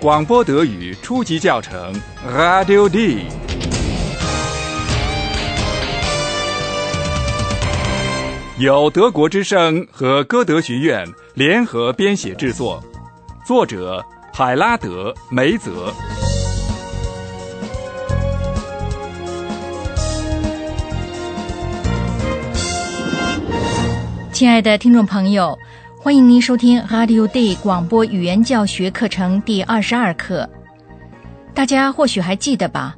广播德语初级教程，Radio D。由德国之声和歌德学院联合编写制作，作者海拉德·梅泽。亲爱的听众朋友，欢迎您收听 Radio Day 广播语言教学课程第二十二课。大家或许还记得吧？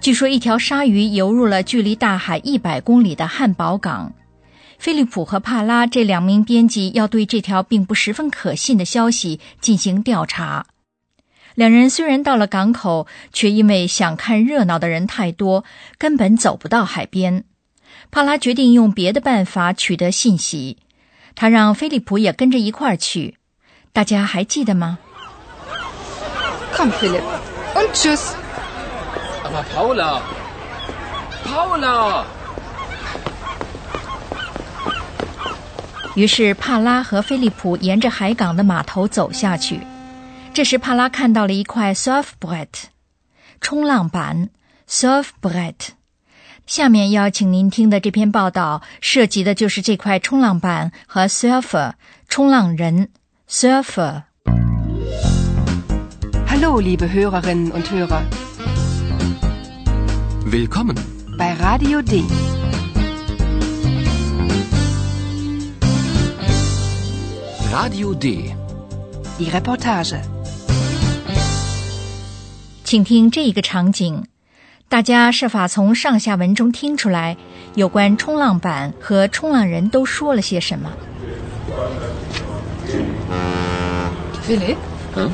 据说一条鲨鱼游入了距离大海一百公里的汉堡港。菲利普和帕拉这两名编辑要对这条并不十分可信的消息进行调查。两人虽然到了港口，却因为想看热闹的人太多，根本走不到海边。帕拉决定用别的办法取得信息，他让菲利普也跟着一块儿去。大家还记得吗？Come, Philip, und tschüss. Aber Paula, Paula. 于是帕拉和菲利普沿着海港的码头走下去。这时，帕拉看到了一块 surfboard，冲浪板 surfboard。下面要请您听的这篇报道涉及的就是这块冲浪板和 surfer 冲浪人 surfer。Hallo, liebe Hörerinnen und Hörer. Willkommen bei Radio D. Radio D. Die Reportage. 请听这一个场景，大家设法从上下文中听出来有关冲浪板和冲浪人都说了些什么。Philipp? Hm?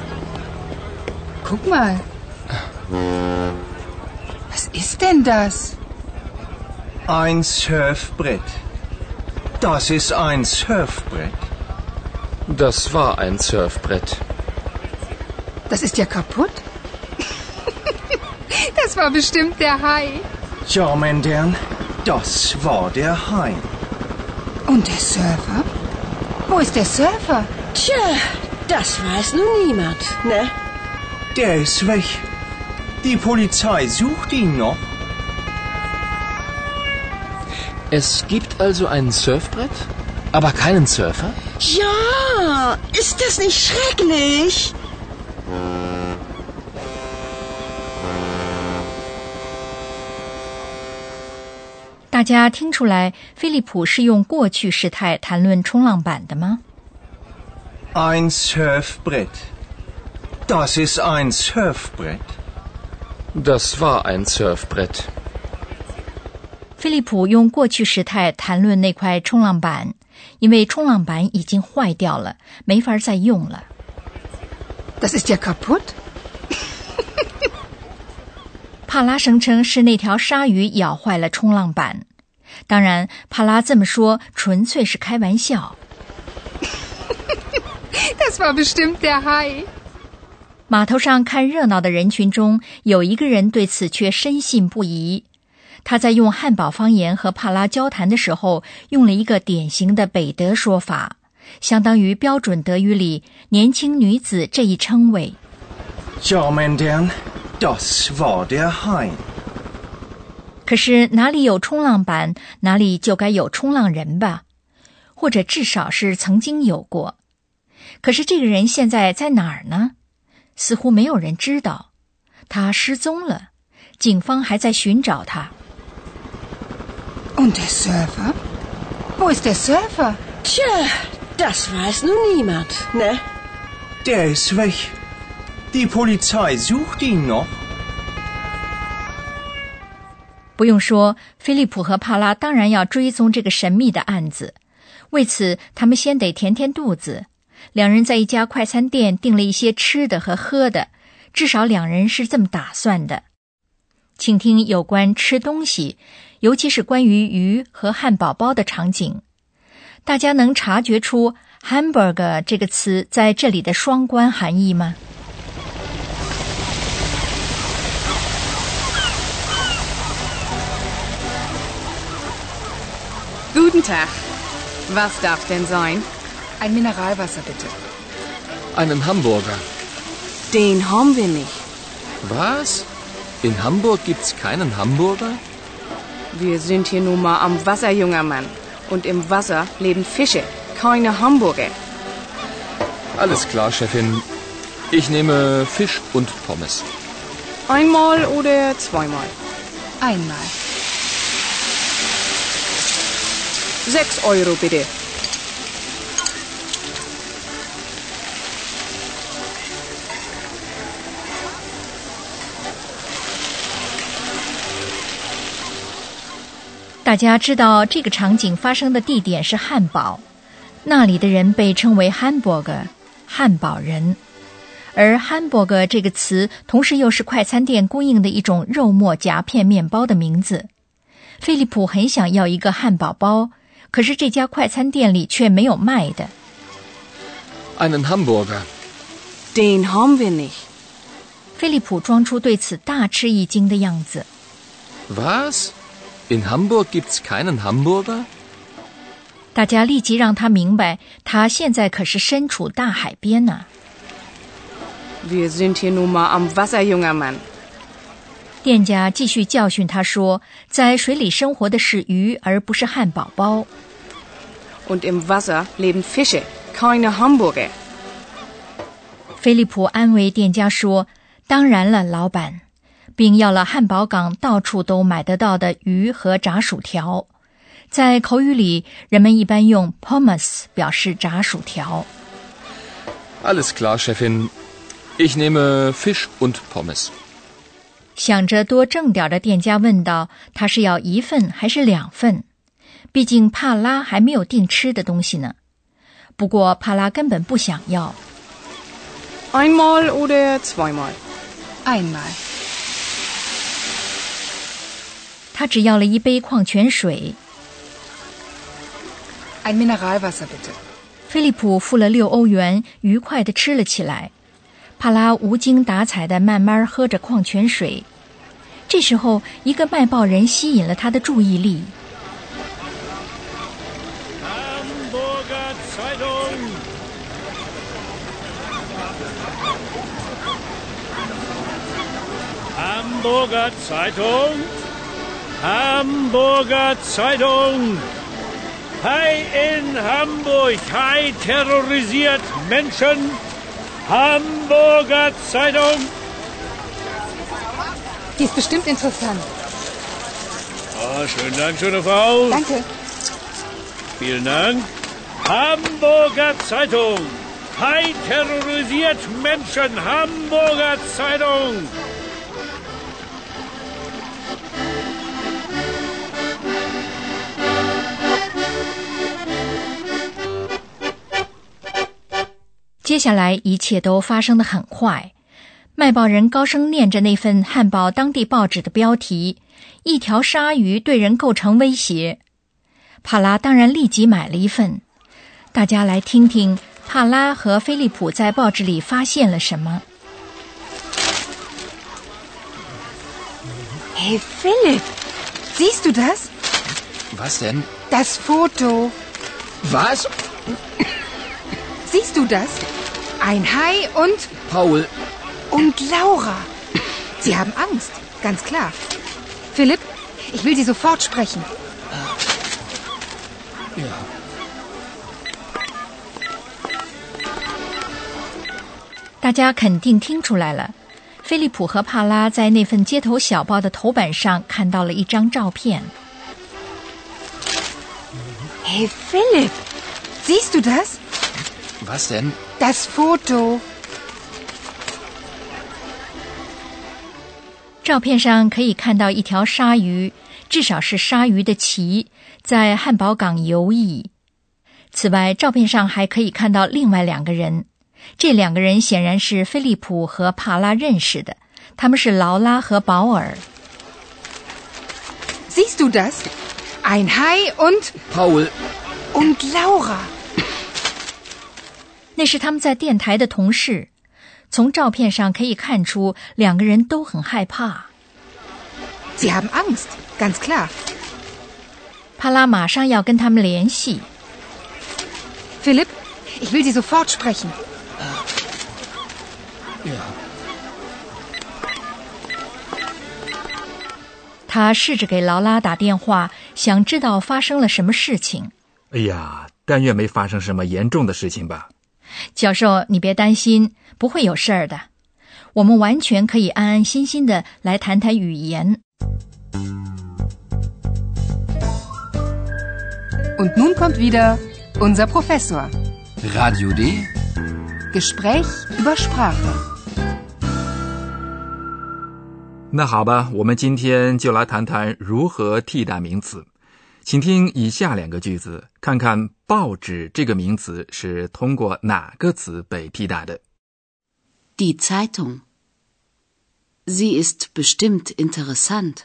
Guck mal. Was ist denn das? Ein Surfbrett. Das ist ein Surfbrett. Das war ein Surfbrett. Das ist ja kaputt. Das war bestimmt der Hai. Ja, mein Herrn, das war der Hai. Und der Surfer? Wo ist der Surfer? Tja, das weiß nun niemand, ne? Der ist weg. Die Polizei sucht ihn noch. Es gibt also ein Surfbrett, aber keinen Surfer? Ja, ist das nicht schrecklich? 大家听出来，菲利普是用过去时态谈论冲浪板的吗？Ein Surfbrett. Das ist ein Surfbrett. Das war ein Surfbrett. 菲利普用过去时态谈论那块冲浪板，因为冲浪板已经坏掉了，没法再用了。Das ist ja kaputt. 帕拉声称是那条鲨鱼咬坏了冲浪板。当然，帕拉这么说纯粹是开玩笑。Das war bestimmt der Hai. 码头上看热闹的人群中，有一个人对此却深信不疑。他在用汉堡方言和帕拉交谈的时候，用了一个典型的北德说法，相当于标准德语里“年轻女子”这一称谓。Ja, mein Herrn, das war der Hai. 可是哪里有冲浪板，哪里就该有冲浪人吧，或者至少是曾经有过。可是这个人现在在哪儿呢？似乎没有人知道，他失踪了，警方还在寻找他。Und der Surfer? Wo ist der Surfer? Tja, das weiß nun niemand, ne? Der ist weg. Die Polizei sucht ihn noch. 不用说，菲利普和帕拉当然要追踪这个神秘的案子。为此，他们先得填填肚子。两人在一家快餐店订了一些吃的和喝的，至少两人是这么打算的。请听有关吃东西，尤其是关于鱼和汉堡包的场景。大家能察觉出 “hamburger” 这个词在这里的双关含义吗？Guten Tag. Was darf denn sein? Ein Mineralwasser bitte. Einen Hamburger. Den haben wir nicht. Was? In Hamburg gibt's keinen Hamburger? Wir sind hier nun mal am Wasser, junger Mann. Und im Wasser leben Fische, keine Hamburger. Alles klar, Chefin. Ich nehme Fisch und Pommes. Einmal oder zweimal? Einmal. Sechs Euro bitte. “大家知道这个场景发生的地点是汉堡，那里的人被称为汉堡个汉堡人。而 Hamburger 这个词，同时又是快餐店供应的一种肉末夹片面包的名字。菲利普很想要一个汉堡包，可是这家快餐店里却没有卖的。Einen Hamburger. Den haben wir nicht. 菲利普装出对此大吃一惊的样子。Was? In Hamburg gibt's keinen Hamburger? 大家立即让他明白，他现在可是身处大海边呢、Wir sind hier nun mal am Wasser, junger Mann. 店家继续教训他说，在水里生活的是鱼，而不是汉堡包。Und im Wasser leben Fische, keine Hamburger. 菲利普安慰店家说：“当然了，老板。”并要了汉堡港到处都买得到的鱼和炸薯条。在口语里，人们一般用 pommes 表示炸薯条。Alles klar, Chefin. Ich nehme Fisch und Pommes. 想着多挣点的店家问道：“他是要一份还是两份？毕竟帕拉还没有订吃的东西呢。”不过帕拉根本不想要。Einmal oder zweimal? Einmal. 他只要了一杯矿泉水。Ein Mineralwasser bitte. 菲利普付了六欧元，愉快地吃了起来。帕拉无精打采地慢慢喝着矿泉水。这时候，一个卖报人吸引了他的注意力。Hamburger Zeitung. Hamburger Zeitung. Hamburger Zeitung. Hai in Hamburg. Hai terrorisiert Menschen. Hamburger Zeitung. Die ist bestimmt interessant. Ah, schönen Dank, schöne Frau. Danke. Vielen Dank. Hamburger Zeitung. Hai terrorisiert Menschen. Hamburger Zeitung. 接下来一切都发生的很快。卖报人高声念着那份汉堡当地报纸的标题：“一条鲨鱼对人构成威胁。”帕拉当然立即买了一份。大家来听听帕拉和菲利普在报纸里发现了什么。 Hey Philipp, siehst du das? Was denn? Das Foto. Was? Siehst du das? Ein Hai und Paul, und Laura. Sie haben Angst, ganz klar. Philipp, ich will Sie sofort sprechen. ja. 大家肯定听出来了。菲利普和帕拉在那份街头小报的头版上看到了一张照片。Hey Philipp, siehst du das? Was denn? Das Foto. 照片上可以看到一条鲨鱼，至少是鲨鱼的鳍，在汉堡港游弋。此外，照片上还可以看到另外两个人，这两个人显然是菲利普和帕拉认识的，他们是劳拉和保尔。Siehst du das? Ein Hai und Paul, und Laura. 那是他们在电台的同事。从照片上可以看出，两个人都很害怕。Sie haben Angst, ganz klar. 帕拉马上要跟他们联系。Philipp, ich will Sie sofort sprechen. 他试着给劳拉打电话，想知道发生了什么事情。哎呀，但愿没发生什么严重的事情吧。教授，你别担心，不会有事儿的。我们完全可以安安心心的来谈谈语言。Und nun kommt wieder unser Professor. Radio D. Gespräch über Sprache. 那好吧，我们今天就来谈谈如何替代名词。请听以下两个句子，看看“报纸”这个名词是通过哪个词被替代的。Die Zeitung. Sie ist bestimmt interessant.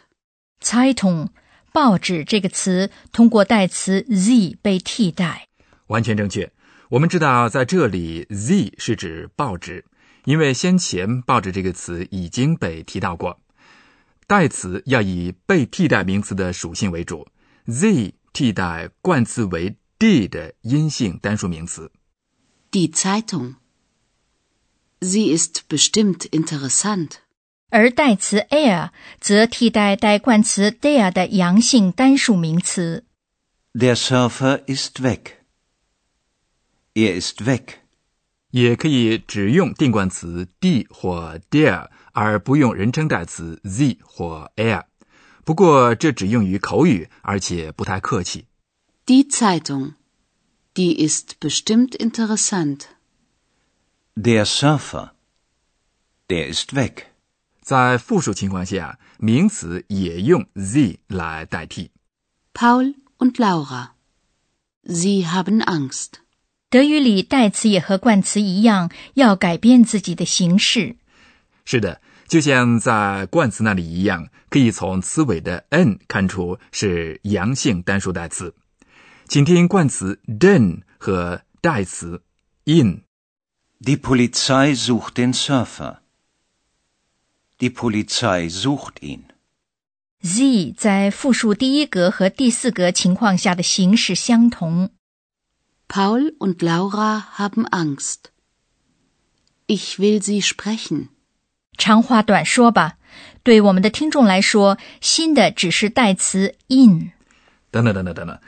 Zeitung 报纸这个词通过代词 z 被替代。完全正确。我们知道，在这里 z 是指报纸，因为先前“报纸”这个词已经被提到过。代词要以被替代名词的属性为主，z 替代冠词为 d 的阴性单数名词。Die Zeitung. Sie ist bestimmt interessant. 而代词 air 则替代带冠词 der 的阳性单数名词。Der Surfer ist weg. Er ist weg. 也可以只用定冠词 d 或 der，而不用人称代词 z 或 er。不过这只用于口语，而且不太客气。Die Zeitung. Die ist bestimmt interessant. Der Surfer. Der ist weg. 在复数情况下，名词也用 z 来代替。Paul und Laura. Sie haben Angst. 德语里代词也和冠词一样，要改变自己的形式。是的，就像在冠词那里一样，可以从词尾的 n 看出是阳性单数代词。请听冠词 den 和代词 in。Die Polizei sucht den Surfer. Die Polizei sucht ihn. z 在复数第一格和第四格情况下的形式相同。Paul und Laura haben Angst. Ich will sie sprechen. 长话短说吧，对我们的听众来说，新的只是代词 in。等等等等等等，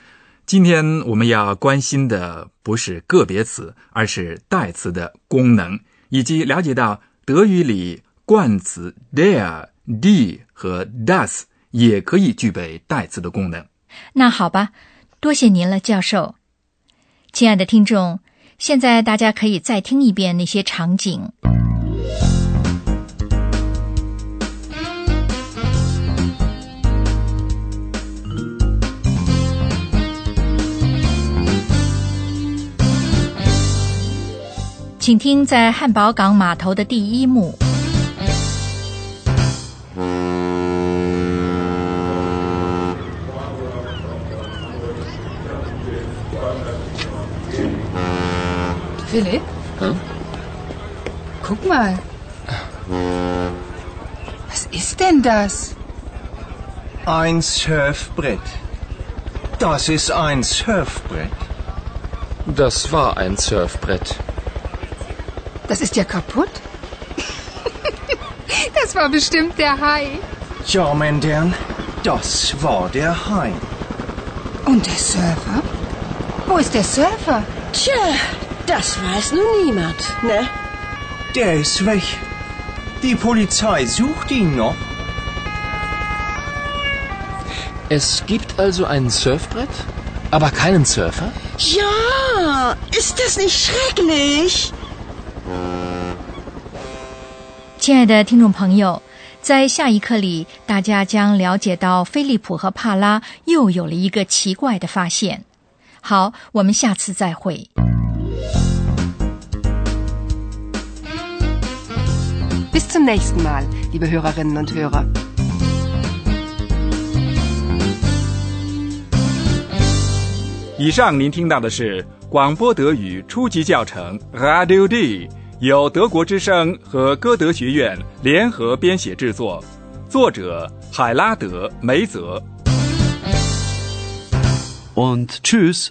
今天我们要关心的不是个别词，而是代词的功能，以及了解到德语里冠词 der、die 和 das 也可以具备代词的功能。那好吧，多谢您了，教授。亲爱的听众，现在大家可以再听一遍那些场景。请听在汉堡港码头的第一幕。 Philipp? Hm? Guck mal. Was ist denn das? Ein Surfbrett. Das ist ein Surfbrett. Das war ein Surfbrett. Das ist ja kaputt. das war bestimmt der Hai. Ja, Mendern, das war der Hai. Und der Surfer? Wo ist der Surfer? Tja, das weiß nun niemand, ne? Der ist weg. Die Polizei sucht ihn noch. Es gibt also ein Surfbrett, aber keinen Surfer? Ja, ist das nicht schrecklich? 亲爱的听众朋友，在下一课里，大家将了解到菲利普和帕拉又有了一个奇怪的发现。好，我们下次再会。Bis zum nächsten Mal, liebe Hörerinnen und Hörer. 以上您听到的是广播德语初级教程 Radio D，由德国之声和歌德学院联合编写制作，作者海拉德·梅泽。Und tschüss.